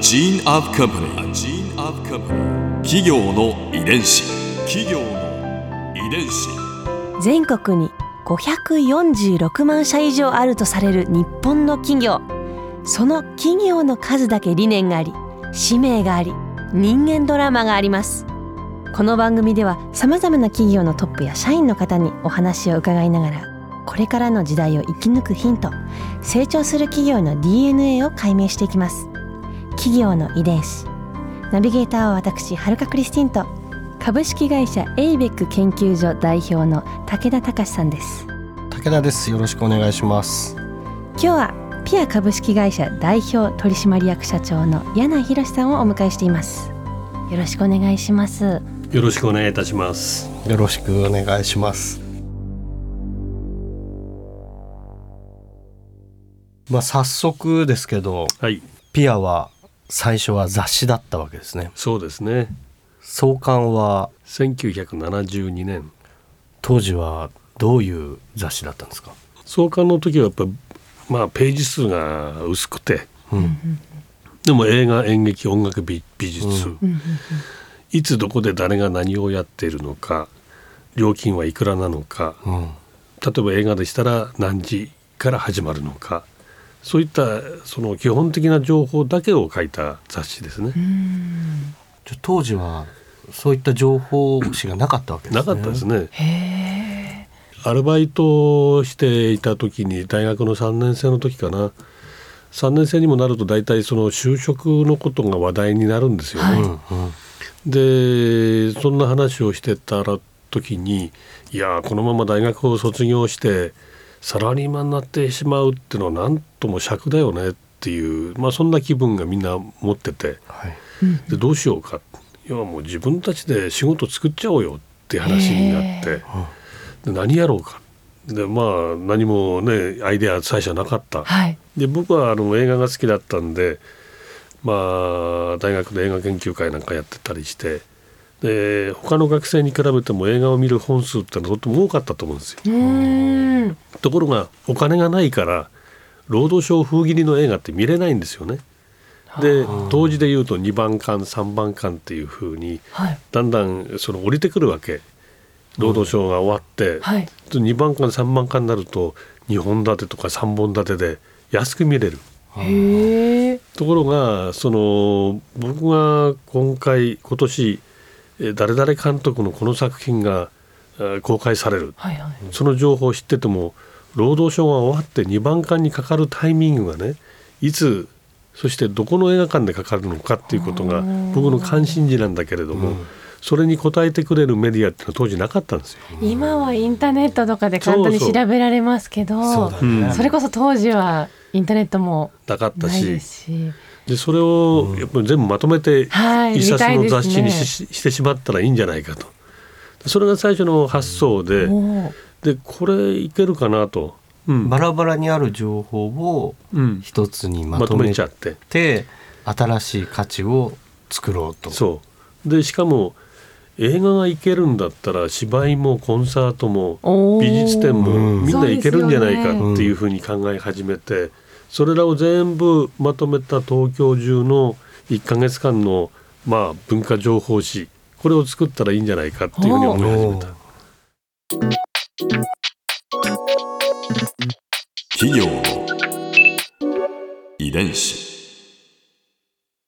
gene of company. A gene of company. 企業の遺伝子。企業の遺伝子。全国に546万社以上あるとされる日本の企業その企業の数だけ理念があり使命があり人間ドラマがありますこの番組ではさまざまな企業のトップや社員の方にお話を伺いながらこれからの時代を生き抜くヒント成長する企業の DNA を解明していきます企業の遺伝子。ナビゲーターは私はるかクリスティンと株式会社エイベック研究所代表の武田隆さんです。武田です。よろしくお願いします。今日はピア株式会社代表取締役社長の柳博さんをお迎えしています。よろしくお願いします。よろしくお願いいたします。よろしくお願いします。まあ早速ですけどはい。ピアは最初は雑誌だったわけですね。そうですね。創刊は1972年。当時はどういう雑誌だったんですか？創刊の時はやっぱまあページ数が薄くて。うん。でも映画演劇音楽美美術、うん。いつどこで誰が何をやっているのか料金はいくらなのか。うん。例えば映画でしたら何時から始まるのかそういったその基本的な情報だけを書いた雑誌ですね。じゃあ当時はそういった情報誌がなかったわけですねなかったですね。アルバイトをしていた時に大学の3年生の時かな3年生にもなると大体その就職のことが話題になるんですよね。うんうんでそんな話をしてたら時にいやこのまま大学を卒業してサラリーマンになってしまうっていうのはなんとも尺だよねっていう、まあ、そんな気分がみんな持ってて。はい。でどうしようか。要はもう自分たちで仕事作っちゃおうよって話になって。で何やろうか。でまあ何もねアイデア最初はなかった。はい。で僕はあの映画が好きだったんでまあ大学で映画研究会なんかやってたりしてで他の学生に比べても映画を見る本数ってのはとっても多かったと思うんですよ。ところがお金がないから労働省風切りの映画って見れないんですよね。で当時で言うと2番館3番館っていう風にはい。だんだんその降りてくるわけ。労働省が終わって、はい。2番館3番館になると2本立てとか3本立てで安く見れる。ところがその僕が今回今年えー誰々監督のこの作品がえー公開される。はいはい。その情報を知ってても労働省が終わって2番館にかかるタイミングがねいつそしてどこの映画館でかかるのかっていうことが僕の関心事なんだけれども、それに答えてくれるメディアっていうのは当時なかったんですよ。今はインターネットとかで簡単に調べられますけどそうだね、それこそ当時はインターネットもなかったないでしすしでそれをやっぱり全部まとめてはい一冊の雑誌にし,、してしまったらいいんじゃないかと。それが最初の発想で、でこれいけるかなと、うん。バラバラにある情報をうん。一つにままととめめちゃって。て新しい価値を作ろうと。そう。でしかも映画がいけるんだったら芝居もコンサートも美術展もうん。みんないけるんじゃないかっていうふうに考え始めてそれらを全部まとめた東京中の1ヶ月間のまあ文化情報誌これを作ったらいいんじゃないかっていうふうに思い始めた。企業の遺伝子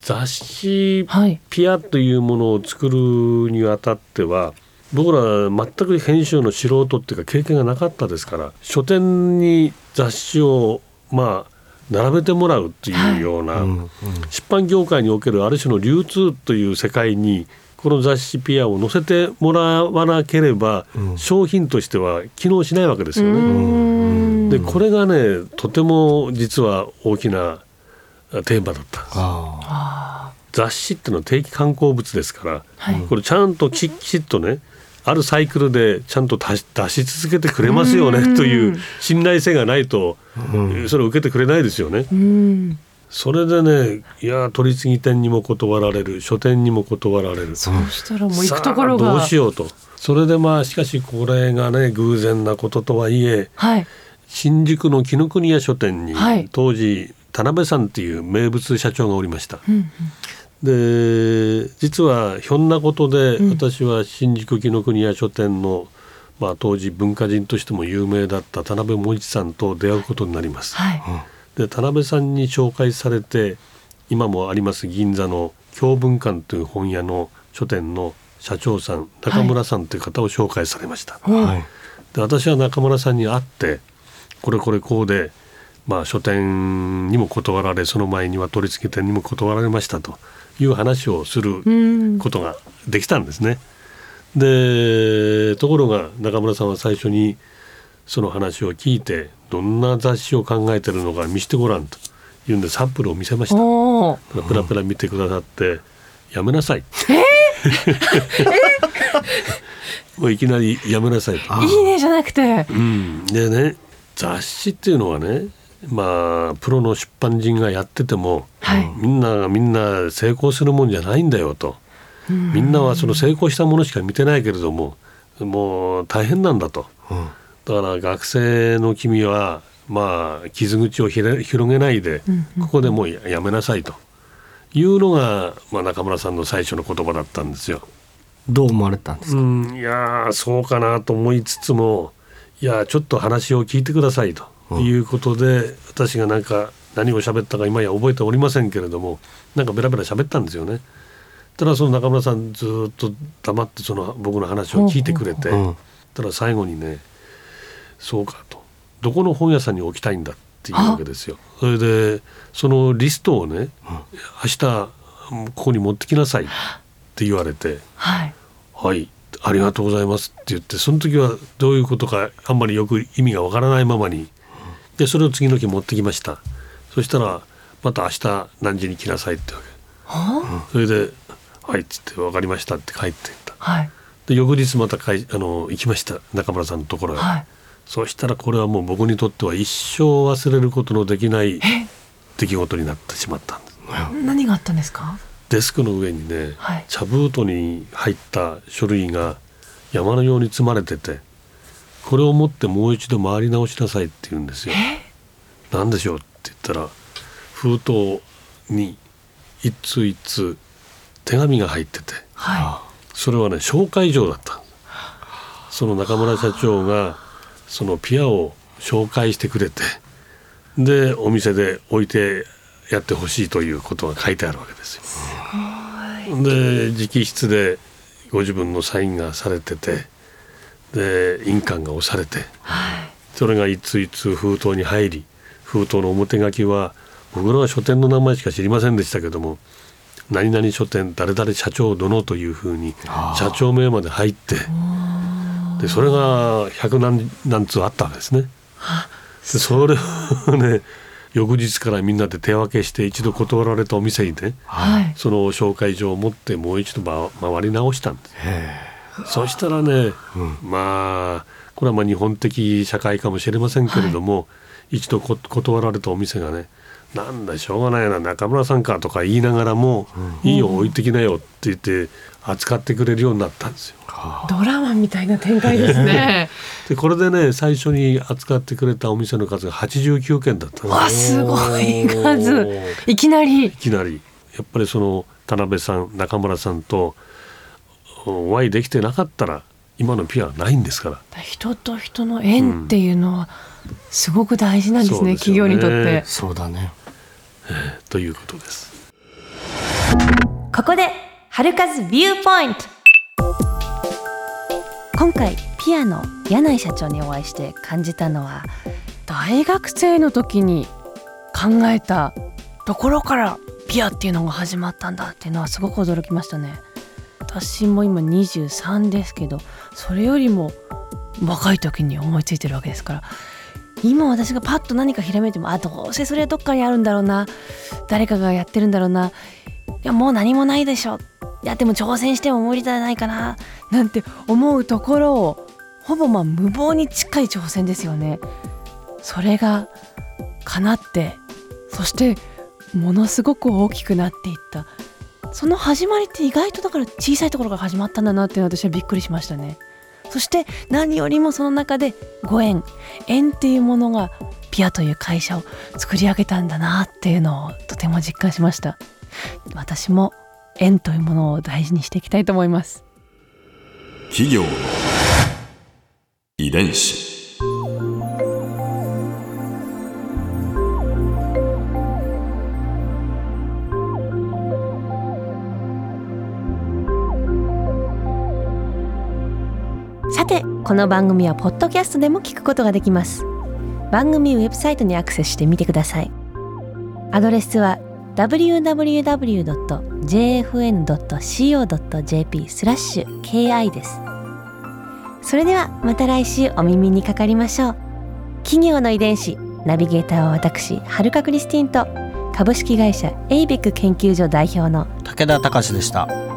雑誌はいピアというものを作るにあたっては僕ら全く編集の素人っていうか経験がなかったですから書店に雑誌をまあ並べてもらうっていうような、出版業界におけるある種の流通という世界にこの雑誌ピアを載せてもらわなければ、うん。商品としては機能しないわけですようね。でこれがねとても実は大きなテーマだったんです。あ雑誌ってのは定期刊行物ですから、はい。これちゃんとききちっとねあるサイクルでちゃんと出し出し続けてくれますよねという信頼性がないと、うん。それを受けてくれないですよね。うん。それでねいや取り次ぎ店にも断られる書店にも断られる。そうしたらもう行くところが。さあどうしようと。それでまあしかしこれがね偶然なこととはいえはい。新宿の紀ノ国屋書店に、はい。当時田辺さんっていう名物社長がおりました。うんで実はひょんなことでうん。私は新宿紀ノ国屋書店の、まあ、当時文化人としても有名だった田辺茂一さんと出会うことになります。はい。で田辺さんに紹介されて今もあります銀座の京文館という本屋の書店の社長さん中村さんという方を紹介されました。うんはい。で私は中村さんに会ってこれこれこうで、まあ、書店にも断られその前には取り付け店にも断られましたという話をするうんことができたんですね。でところが中村さんは最初にその話を聞いてどんな雑誌を考えてるのか見せてごらんというんでサンプルを見せました。おおペラペラ見てくださって「やめなさい」もういきなり「やめなさい」と。いいねじゃなくてうん、でね雑誌っていうのはねまあプロの出版人がやってても、はい。みんながみんな成功するもんじゃないんだよと、みんなはその成功したものしか見てないけれどももう大変なんだと。うん。だから学生の君はまあ傷口を広げないで、ここでもうややめなさいと。いうのが、まあ、中村さんの最初の言葉だったんですよ。どう思われたんですか、うん、いやーそうかなと思いつつもいやちょっと話を聞いてくださいと。いうことで、私がなんか何を喋ったか今や覚えておりませんけれどもなんかベラベラ喋ったんですよね。ただその中村さんずっと黙ってその僕の話を聞いてくれて、うんただ最後にね「そうか」と「どこの本屋さんに置きたいんだ」っていうわけですよ。それでそのリストをね明日ここに持ってきなさいって言われて。はいはい、ありがとうございますって言ってその時はどういうことかあんまりよく意味がわからないままにでそれを次の日持ってきましたそしたらまた明日何時に来なさいってわはけそれで「はい」っつって「分かりました」って帰っていった。はい。で翌日またかいあの行きました中村さんのところへ、はい。そしたらこれはもう僕にとっては一生忘れることのできないえ？出来事になってしまったんです。何があったんですか？デスクの上にね、はい。茶封筒に入った書類が山のように積まれててこれを持ってもう一度回り直しなさいって言うんですよ。何でしょう？って言ったら封筒に一通一通手紙が入っててはそれはね紹介状だった。その中村社長がそのピアを紹介してくれてでお店で置いてやってほしいということが書いてあるわけですよ。で直筆でご自分のサインがされててで印鑑が押されていはい。それが一通一通封筒に入り封筒の表書きは僕らは書店の名前しか知りませんでしたけども何々書店誰々社長殿というふうに社長名まで入ってでそれが百何何通あったわけですね。でそれをね翌日からみんなで手分けして一度断られたお店にねはい。その紹介状を持ってもう一度回回り直したんです。そしたらね、まあこれはまあ日本的社会かもしれませんけれども、一度こ断られたお店がね「なんだしょうがないな中村さんか」とか言いながらも「いいよ置いてきなよ」って言って扱ってくれるようになったんですよ。ドラマみたいな展開ですね。でこれでね最初に扱ってくれたお店の数が89件だったわすごい数。いきなり。いきなり。やっぱりその田辺さん中村さんとお会いできてなかったら今のピアはないんですから。人と人の縁っていうのはすごく大事なんですね,、ね。企業にとって。そうだね。ということです。ここで春風ビューポイント。今回ピアノ柳井社長にお会いして感じたのは大学生の時に考えたところからピアっていうのが始まったんだっていうのはすごく驚きましたね。私も今23ですけどそれよりも若い時に思いついてるわけですから今私がパッと何かひらめいてもあどうせそれはどっかにあるんだろうな。誰かがやってるんだろうな。いやもう何もないでしょ。いやでも挑戦しても無理じゃないかな。なんて思うところをほぼまあ無謀に近い挑戦ですよね。それが叶ってそしてものすごく大きくなっていった。その始まりって意外とだから小さいところから始まったんだなっていうのは私はびっくりしましたね。そして何よりもその中でご縁。縁っていうものがピアという会社を作り上げたんだなっていうのをとても実感しました。私も縁というものを大事にしていきたいと思います。企業の遺伝子。この番組はポッドキャストでも聞くことができます。番組ウェブサイトにアクセスしてみてください。アドレスは www.jfn.co.jp スラッシュ ki です。それではまた来週お耳にかかりましょう。企業の遺伝子ナビゲーターは私はるかクリスティンと株式会社エイベック研究所代表の武田隆でした。